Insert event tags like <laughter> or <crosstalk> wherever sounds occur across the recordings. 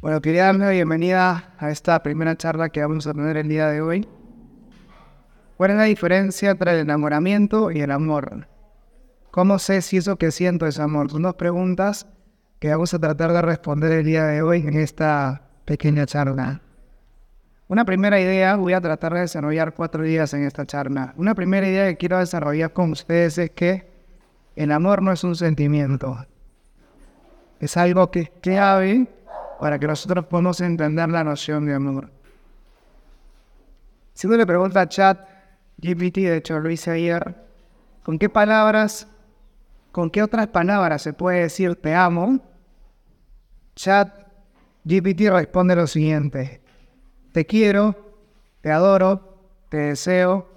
Bueno, quería darle la bienvenida a esta primera charla que vamos a tener el día de hoy. ¿Cuál es la diferencia entre el enamoramiento y el amor? ¿Cómo sé si eso que siento es amor? Son dos preguntas que vamos a tratar de responder el día de hoy en esta pequeña charla. Una primera idea, voy a tratar de desarrollar cuatro ideas en esta charla. Una primera idea que quiero desarrollar con ustedes es que el amor no es un sentimiento. Es algo que es clave para que nosotros podamos entender la noción de amor. Si uno le pregunta a chat GPT, de hecho lo hice ayer, ¿con qué palabras, con qué otras palabras se puede decir te amo? Chat GPT responde lo siguiente, te quiero, te adoro, te deseo,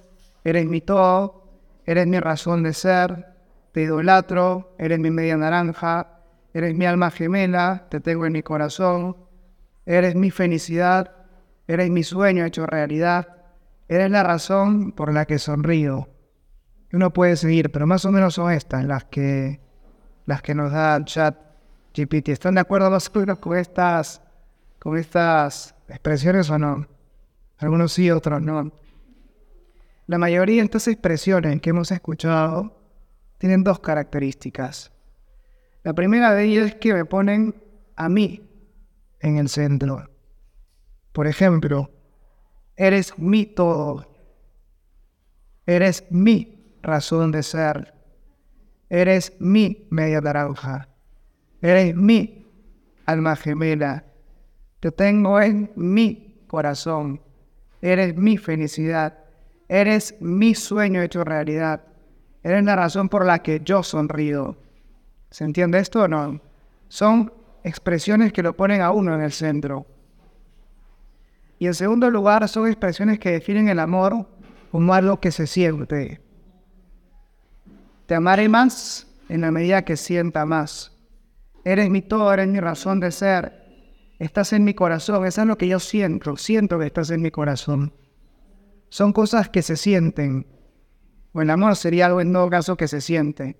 eres mi todo, eres mi razón de ser, te idolatro, eres mi media naranja, eres mi alma gemela, te tengo en mi corazón, eres mi felicidad, eres mi sueño hecho realidad, eres la razón por la que sonrío. Uno puede seguir, pero más o menos son estas las que, las que nos da chat GPT. ¿Están de acuerdo los con estas, con estas expresiones o no? Algunos sí, otros no. La mayoría de estas expresiones que hemos escuchado tienen dos características. La primera de ellas es que me ponen a mí en el centro. Por ejemplo, eres mi todo. Eres mi razón de ser. Eres mi media naranja. Eres mi alma gemela. Te tengo en mi corazón. Eres mi felicidad. Eres mi sueño hecho realidad. Eres la razón por la que yo sonrío. ¿Se entiende esto o no? Son expresiones que lo ponen a uno en el centro. Y en segundo lugar, son expresiones que definen el amor como algo que se siente. Te amaré más en la medida que sienta más. Eres mi todo, eres mi razón de ser. Estás en mi corazón, eso es lo que yo siento. Siento que estás en mi corazón. Son cosas que se sienten. O el amor sería algo en todo caso que se siente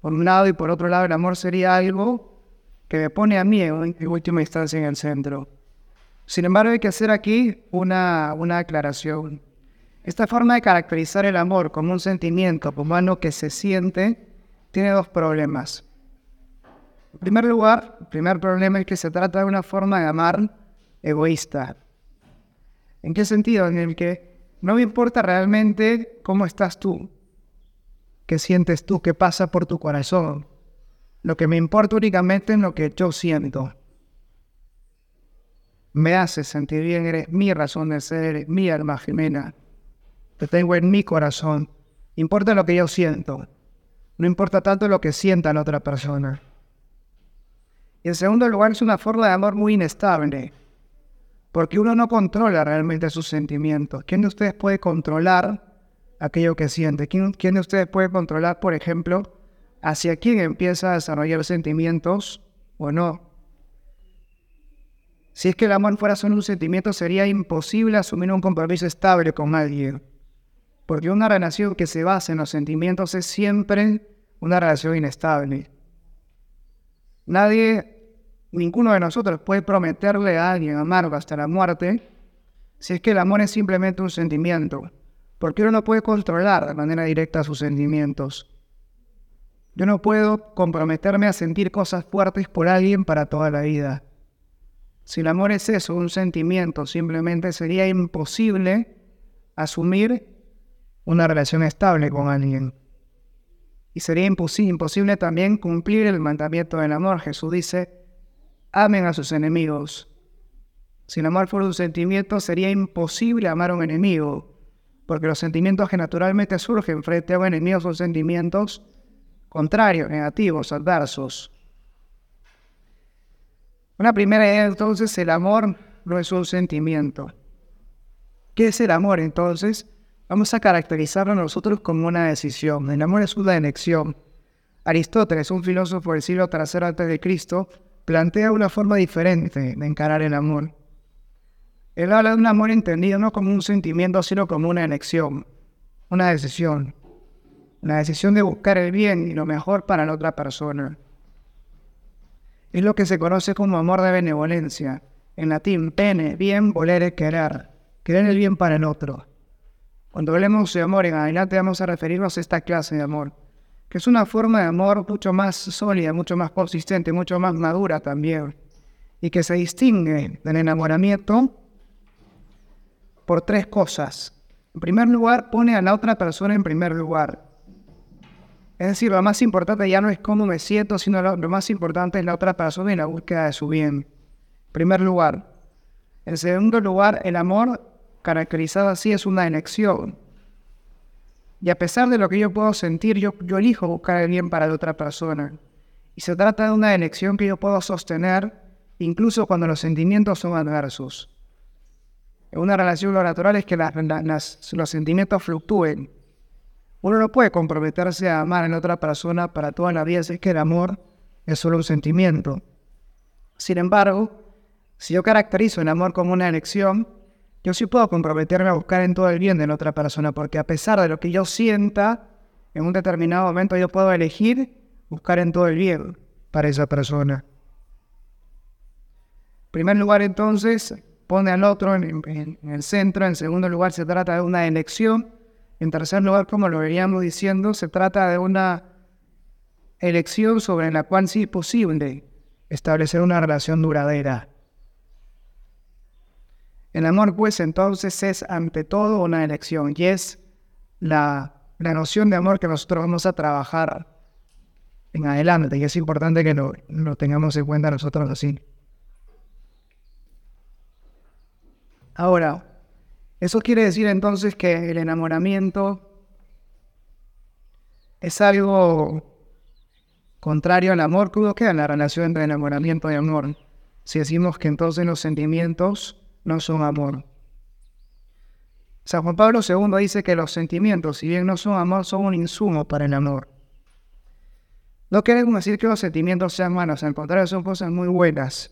por un lado, y por otro lado, el amor sería algo que me pone a mí en última instancia en el centro. Sin embargo, hay que hacer aquí una, una aclaración. Esta forma de caracterizar el amor como un sentimiento, como algo que se siente, tiene dos problemas. En primer lugar, el primer problema es que se trata de una forma de amar egoísta. ¿En qué sentido? En el que no me importa realmente cómo estás tú, qué sientes tú, qué pasa por tu corazón. Lo que me importa únicamente es lo que yo siento. Me hace sentir bien, eres mi razón de ser, eres mi alma gemela. Te tengo en mi corazón. Importa lo que yo siento. No importa tanto lo que sienta la otra persona. Y en segundo lugar, es una forma de amor muy inestable. Porque uno no controla realmente sus sentimientos. ¿Quién de ustedes puede controlar aquello que siente. ¿Quién, de ustedes puede controlar, por ejemplo, hacia quién empieza a desarrollar sentimientos o no? Si es que el amor fuera solo un sentimiento, sería imposible asumir un compromiso estable con alguien. Porque una relación que se basa en los sentimientos es siempre una relación inestable. Nadie, ninguno de nosotros puede prometerle a alguien amargo hasta la muerte si es que el amor es simplemente un sentimiento porque uno no puede controlar de manera directa sus sentimientos. Yo no puedo comprometerme a sentir cosas fuertes por alguien para toda la vida. Si el amor es eso, un sentimiento, simplemente sería imposible asumir una relación estable con alguien. Y sería imposible también cumplir el mandamiento del amor. Jesús dice, amen a sus enemigos. Si el amor fuera un sentimiento, sería imposible amar a un enemigo porque los sentimientos que naturalmente surgen frente a un enemigo son sentimientos contrarios, negativos, adversos. Una primera idea entonces, el amor no es un sentimiento. ¿Qué es el amor entonces? Vamos a caracterizarlo nosotros como una decisión. El amor es una elección. Aristóteles, un filósofo del siglo III a.C., plantea una forma diferente de encarar el amor. Él habla de un amor entendido no como un sentimiento, sino como una elección, una decisión. la decisión de buscar el bien y lo mejor para la otra persona. Es lo que se conoce como amor de benevolencia. En latín, pene, bien, volere, querer. Querer el bien para el otro. Cuando hablemos de amor en adelante vamos a referirnos a esta clase de amor, que es una forma de amor mucho más sólida, mucho más consistente, mucho más madura también, y que se distingue del enamoramiento por tres cosas. En primer lugar, pone a la otra persona en primer lugar. Es decir, lo más importante ya no es cómo me siento, sino lo, más importante es la otra persona y la búsqueda de su bien. En primer lugar. En segundo lugar, el amor, caracterizado así, es una elección. Y a pesar de lo que yo puedo sentir, yo, elijo buscar el bien para la otra persona. Y se trata de una elección que yo puedo sostener incluso cuando los sentimientos son adversos. En una relación lo natural es que los sentimientos fluctúen. Uno no puede comprometerse a amar a la otra persona para toda la vida, si es que el amor es solo un sentimiento. Sin embargo, si yo caracterizo el amor como una elección, yo sí puedo comprometerme a buscar en todo el bien de la otra persona, porque a pesar de lo que yo sienta, en un determinado momento yo puedo elegir buscar en todo el bien para esa persona. En primer lugar, entonces, pone al otro en, el centro. En segundo lugar, se trata de una elección. En tercer lugar, como lo veníamos diciendo, se trata de una elección sobre la cual sí es posible establecer una relación duradera. El amor, pues, entonces es ante todo una elección y es la, noción de amor que nosotros vamos a trabajar en adelante y es importante que lo, lo tengamos en cuenta nosotros así. Ahora, eso quiere decir entonces que el enamoramiento es algo contrario al amor. ¿Cómo queda la relación entre enamoramiento y amor? Si decimos que entonces los sentimientos no son amor. San Juan Pablo II dice que los sentimientos, si bien no son amor, son un insumo para el amor. No queremos decir que los sentimientos sean malos, al contrario, son cosas muy buenas.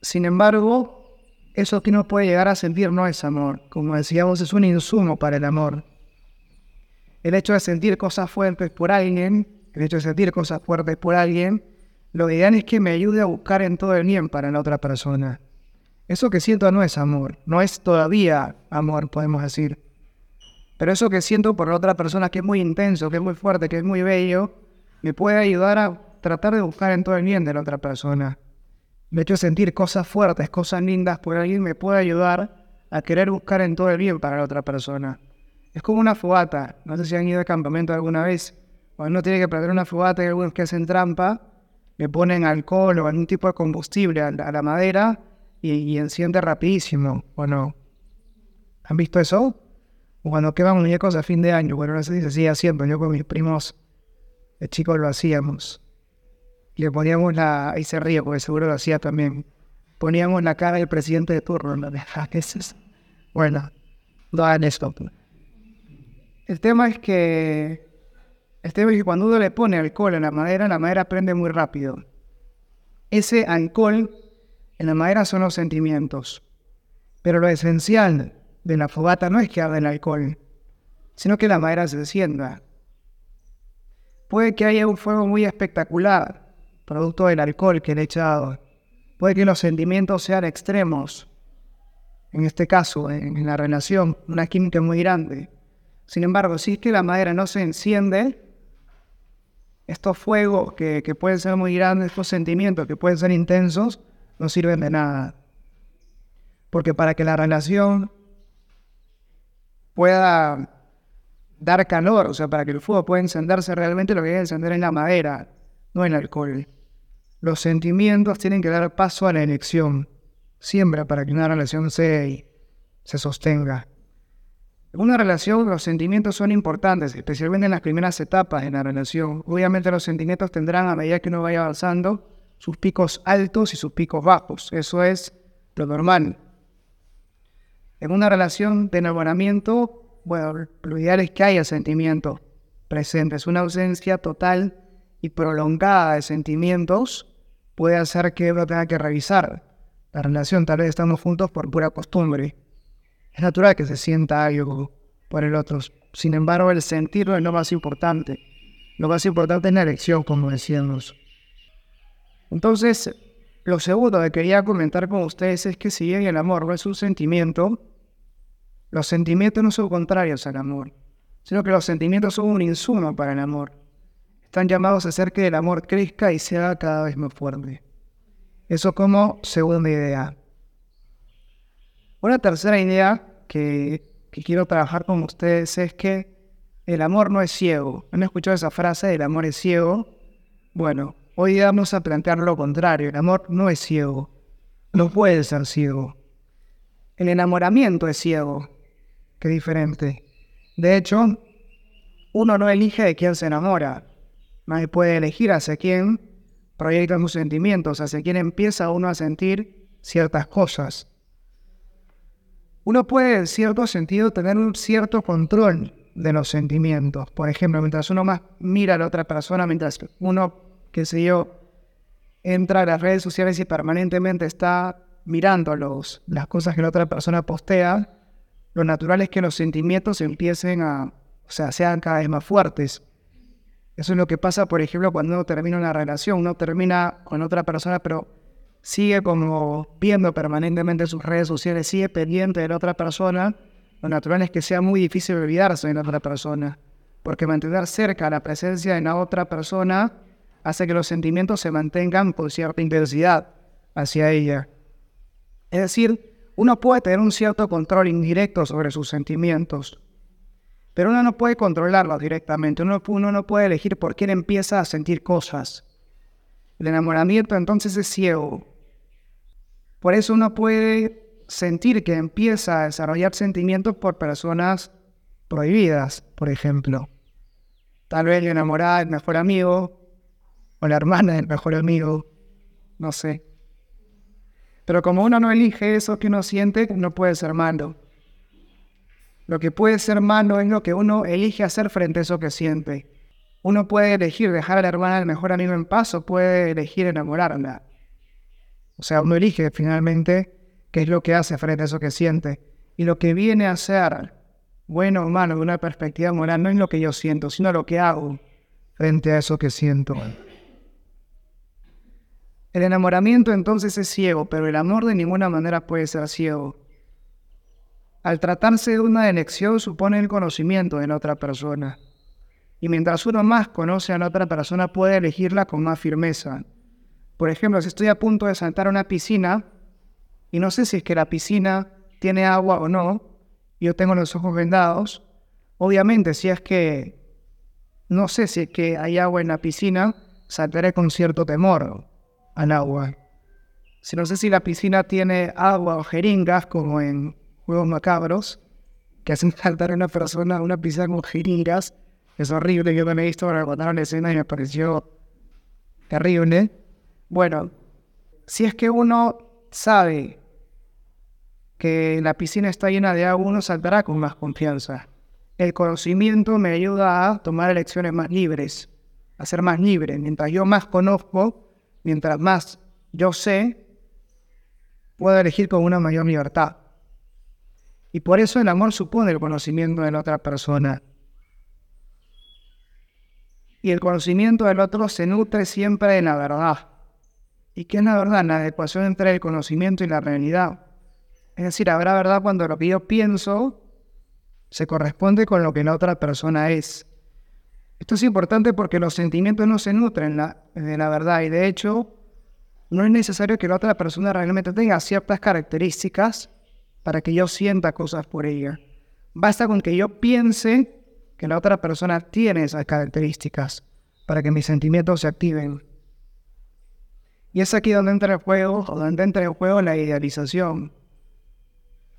Sin embargo, eso que uno puede llegar a sentir no es amor. Como decíamos, es un insumo para el amor. El hecho de sentir cosas fuertes por alguien, el hecho de sentir cosas fuertes por alguien, lo ideal es que me ayude a buscar en todo el bien para la otra persona. Eso que siento no es amor, no es todavía amor, podemos decir. Pero eso que siento por la otra persona, que es muy intenso, que es muy fuerte, que es muy bello, me puede ayudar a tratar de buscar en todo el bien de la otra persona me hecho sentir cosas fuertes, cosas lindas por alguien, me puede ayudar a querer buscar en todo el bien para la otra persona. Es como una fogata. No sé si han ido de campamento alguna vez. Cuando uno tiene que prender una fogata y algunos que hacen trampa, le ponen alcohol o algún tipo de combustible a la, madera y, enciende rapidísimo, ¿o no? ¿Han visto eso? O cuando queman muñecos a fin de año. Bueno, se sigue haciendo. Yo con mis primos de chicos lo hacíamos le poníamos la, ahí se ríe porque seguro lo hacía también, poníamos la cara del presidente de turno, ¿no? <laughs> bueno, no hagan esto. El tema es que, el tema es que cuando uno le pone alcohol en la madera, la madera prende muy rápido. Ese alcohol en la madera son los sentimientos. Pero lo esencial de la fogata no es que haga el alcohol, sino que la madera se encienda. Puede que haya un fuego muy espectacular, producto del alcohol que le he echado. Puede que los sentimientos sean extremos, en este caso, en, la relación, una química muy grande. Sin embargo, si es que la madera no se enciende, estos fuegos que, pueden ser muy grandes, estos sentimientos que pueden ser intensos, no sirven de nada. Porque para que la relación pueda dar calor, o sea, para que el fuego pueda encenderse realmente, lo que hay encender es la madera, no el alcohol. Los sentimientos tienen que dar paso a la elección, siempre para que una relación se, se sostenga. En una relación los sentimientos son importantes, especialmente en las primeras etapas de la relación. Obviamente los sentimientos tendrán a medida que uno vaya avanzando sus picos altos y sus picos bajos. Eso es lo normal. En una relación de enamoramiento, bueno, lo ideal es que haya sentimientos presentes. Una ausencia total y prolongada de sentimientos puede hacer que uno tenga que revisar la relación. Tal vez estamos juntos por pura costumbre. Es natural que se sienta algo por el otro. Sin embargo, el sentirlo es lo más importante. Lo más importante es la elección, como decíamos. Entonces, lo segundo que quería comentar con ustedes es que si bien el amor no es un sentimiento, los sentimientos no son contrarios al amor, sino que los sentimientos son un insumo para el amor. Están llamados a hacer que el amor crezca y sea cada vez más fuerte. Eso como segunda idea. Una tercera idea que, quiero trabajar con ustedes es que el amor no es ciego. ¿Han escuchado esa frase? El amor es ciego. Bueno, hoy vamos a plantear lo contrario. El amor no es ciego. No puede ser ciego. El enamoramiento es ciego. Qué diferente. De hecho, uno no elige de quién se enamora. Nadie puede elegir hacia quién proyecta sus sentimientos, hacia quién empieza uno a sentir ciertas cosas. Uno puede, en cierto sentido, tener un cierto control de los sentimientos. Por ejemplo, mientras uno más mira a la otra persona, mientras uno, qué sé yo, entra a las redes sociales y permanentemente está mirando las cosas que la otra persona postea, lo natural es que los sentimientos empiecen a, o sea, sean cada vez más fuertes. Eso es lo que pasa, por ejemplo, cuando uno termina una relación, uno termina con otra persona, pero sigue como viendo permanentemente sus redes sociales, sigue pendiente de la otra persona, lo natural es que sea muy difícil olvidarse de la otra persona, porque mantener cerca la presencia de la otra persona hace que los sentimientos se mantengan con cierta intensidad hacia ella. Es decir, uno puede tener un cierto control indirecto sobre sus sentimientos, pero uno no puede controlarlos directamente. Uno, no puede elegir por quién empieza a sentir cosas. El enamoramiento entonces es ciego. Por eso uno puede sentir que empieza a desarrollar sentimientos por personas prohibidas, por ejemplo. Tal vez la enamorada del mejor amigo o la hermana del mejor amigo, no sé. Pero como uno no elige eso que uno siente, no puede ser malo. Lo que puede ser malo es lo que uno elige hacer frente a eso que siente. Uno puede elegir dejar a la hermana del mejor amigo en paz o puede elegir enamorarla. O sea, uno elige finalmente qué es lo que hace frente a eso que siente. Y lo que viene a ser bueno o malo de una perspectiva moral no es lo que yo siento, sino lo que hago frente a eso que siento. El enamoramiento entonces es ciego, pero el amor de ninguna manera puede ser ciego. Al tratarse de una elección supone el conocimiento de la otra persona. Y mientras uno más conoce a la otra persona puede elegirla con más firmeza. Por ejemplo, si estoy a punto de saltar a una piscina y no sé si es que la piscina tiene agua o no, yo tengo los ojos vendados, obviamente si es que no sé si es que hay agua en la piscina, saltaré con cierto temor al agua. Si no sé si la piscina tiene agua o jeringas, como en juegos macabros, que hacen saltar a una persona a una piscina con jeringas, es horrible. Yo me he visto para contar la escena y me pareció terrible. Bueno, si es que uno sabe que la piscina está llena de agua, uno saltará con más confianza. El conocimiento me ayuda a tomar elecciones más libres, a ser más libre. Mientras yo más conozco, mientras más yo sé, puedo elegir con una mayor libertad. Y por eso el amor supone el conocimiento de la otra persona. Y el conocimiento del otro se nutre siempre de la verdad. ¿Y qué es la verdad? La adecuación entre el conocimiento y la realidad. Es decir, habrá verdad cuando lo que yo pienso se corresponde con lo que la otra persona es. Esto es importante porque los sentimientos no se nutren de la verdad y de hecho no es necesario que la otra persona realmente tenga ciertas características para que yo sienta cosas por ella. Basta con que yo piense que la otra persona tiene esas características para que mis sentimientos se activen. Y es aquí donde entra el juego, o donde entra el juego la idealización,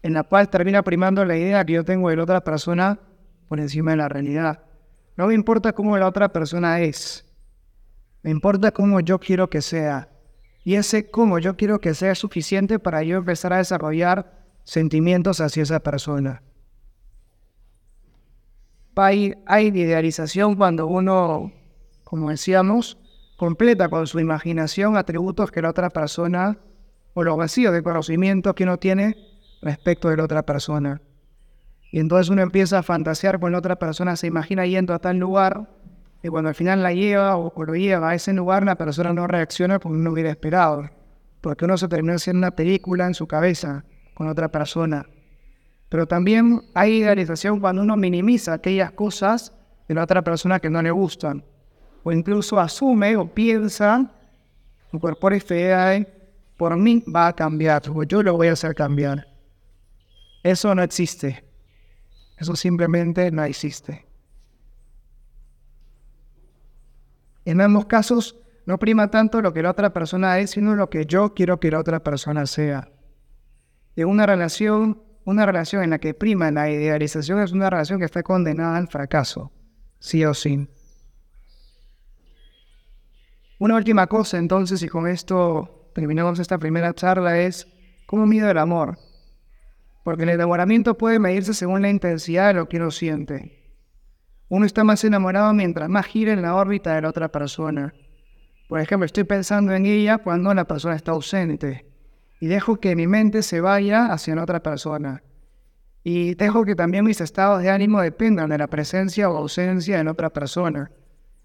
en la cual termina primando la idea que yo tengo de la otra persona por encima de la realidad. No me importa cómo la otra persona es. Me importa cómo yo quiero que sea. Y ese cómo yo quiero que sea suficiente para yo empezar a desarrollar sentimientos hacia esa persona. Hay, hay idealización cuando uno, como decíamos, completa con su imaginación atributos que la otra persona, o los vacíos de conocimiento que uno tiene respecto de la otra persona. Y entonces uno empieza a fantasear con la otra persona, se imagina yendo a tal lugar, y cuando al final la lleva o, lo lleva a ese lugar, la persona no reacciona como uno hubiera esperado. Porque uno se termina haciendo una película en su cabeza con otra persona. Pero también hay idealización cuando uno minimiza aquellas cosas de la otra persona que no le gustan. O incluso asume o piensa, idea de, por mí va a cambiar, o yo lo voy a hacer cambiar. Eso no existe. Eso simplemente no existe. En ambos casos, no prima tanto lo que la otra persona es, sino lo que yo quiero que la otra persona sea. En una relación, una relación en la que prima la idealización es una relación que está condenada al fracaso, sí o sí. Una última cosa entonces, y con esto terminamos esta primera charla, es cómo mido el amor. Porque el enamoramiento puede medirse según la intensidad de lo que uno siente. Uno está más enamorado mientras más gira en la órbita de la otra persona. Por ejemplo, estoy pensando en ella cuando la persona está ausente y dejo que mi mente se vaya hacia la otra persona. Y dejo que también mis estados de ánimo dependan de la presencia o ausencia de la otra persona.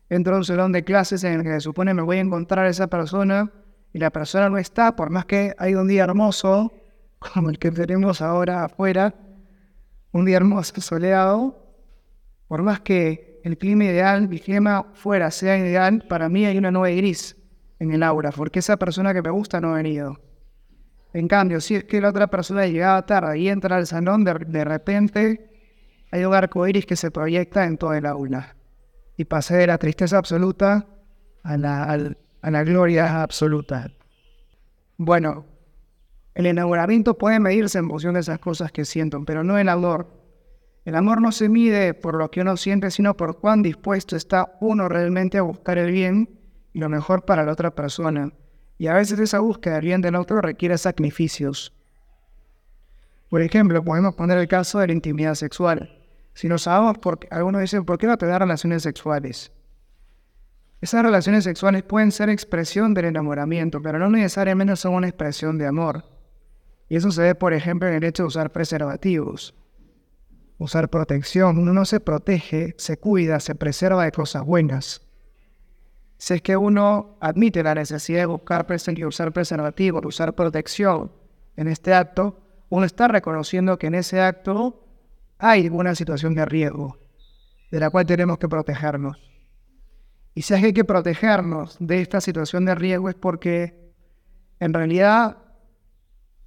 Entro a un salón de clases en el que se supone me voy a encontrar a esa persona y la persona no está, por más que hay un día hermoso, <laughs> como el que tenemos ahora afuera, un día hermoso, soleado, por más que el clima ideal, mi clima fuera sea ideal, para mí hay una nube gris en el aura, porque esa persona que me gusta no ha venido. En cambio, si es que la otra persona llegaba tarde y entra al salón, de, de repente hay un arco iris que se proyecta en toda el aula. Y pasé de la tristeza absoluta a la, a la gloria absoluta. Bueno, el enamoramiento puede medirse en función de esas cosas que siento, pero no el amor. El amor no se mide por lo que uno siente, sino por cuán dispuesto está uno realmente a buscar el bien y lo mejor para la otra persona. Y a veces esa búsqueda del bien del otro requiere sacrificios. Por ejemplo, podemos poner el caso de la intimidad sexual. Si nos sabemos, porque algunos dicen, ¿por qué no te da relaciones sexuales? Esas relaciones sexuales pueden ser expresión del enamoramiento, pero no necesariamente son una expresión de amor. Y eso se ve, por ejemplo, en el hecho de usar preservativos, usar protección. Uno no se protege, se cuida, se preserva de cosas buenas. Si es que uno admite la necesidad de buscar y usar preservativos, usar protección en este acto, uno está reconociendo que en ese acto hay una situación de riesgo de la cual tenemos que protegernos. Y si hay que protegernos de esta situación de riesgo es porque en realidad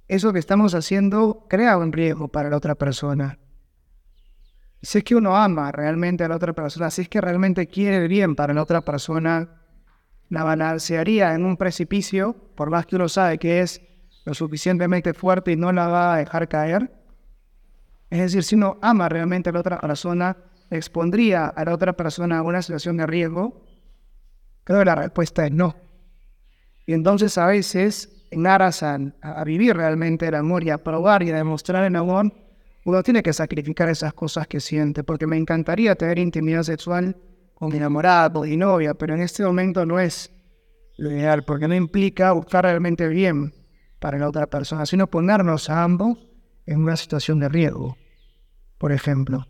eso que estamos haciendo crea un riesgo para la otra persona. Si es que uno ama realmente a la otra persona, si es que realmente quiere bien para la otra persona, la balancearía en un precipicio, por más que uno sabe que es lo suficientemente fuerte y no la va a dejar caer. Es decir, si uno ama realmente a la otra persona, expondría a la otra persona a una situación de riesgo, creo que la respuesta es no. Y entonces a veces en aras a, vivir realmente el amor y a probar y a demostrar el amor, uno tiene que sacrificar esas cosas que siente, porque me encantaría tener intimidad sexual con mi enamorado y novia, pero en este momento no es lo ideal, porque no implica buscar realmente bien para la otra persona, sino ponernos a ambos en una situación de riesgo, por ejemplo.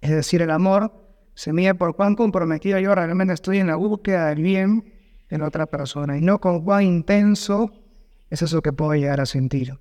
Es decir, el amor se mide por cuán comprometido yo realmente estoy en la búsqueda del bien en otra persona y no con cuán intenso es eso que puedo llegar a sentir.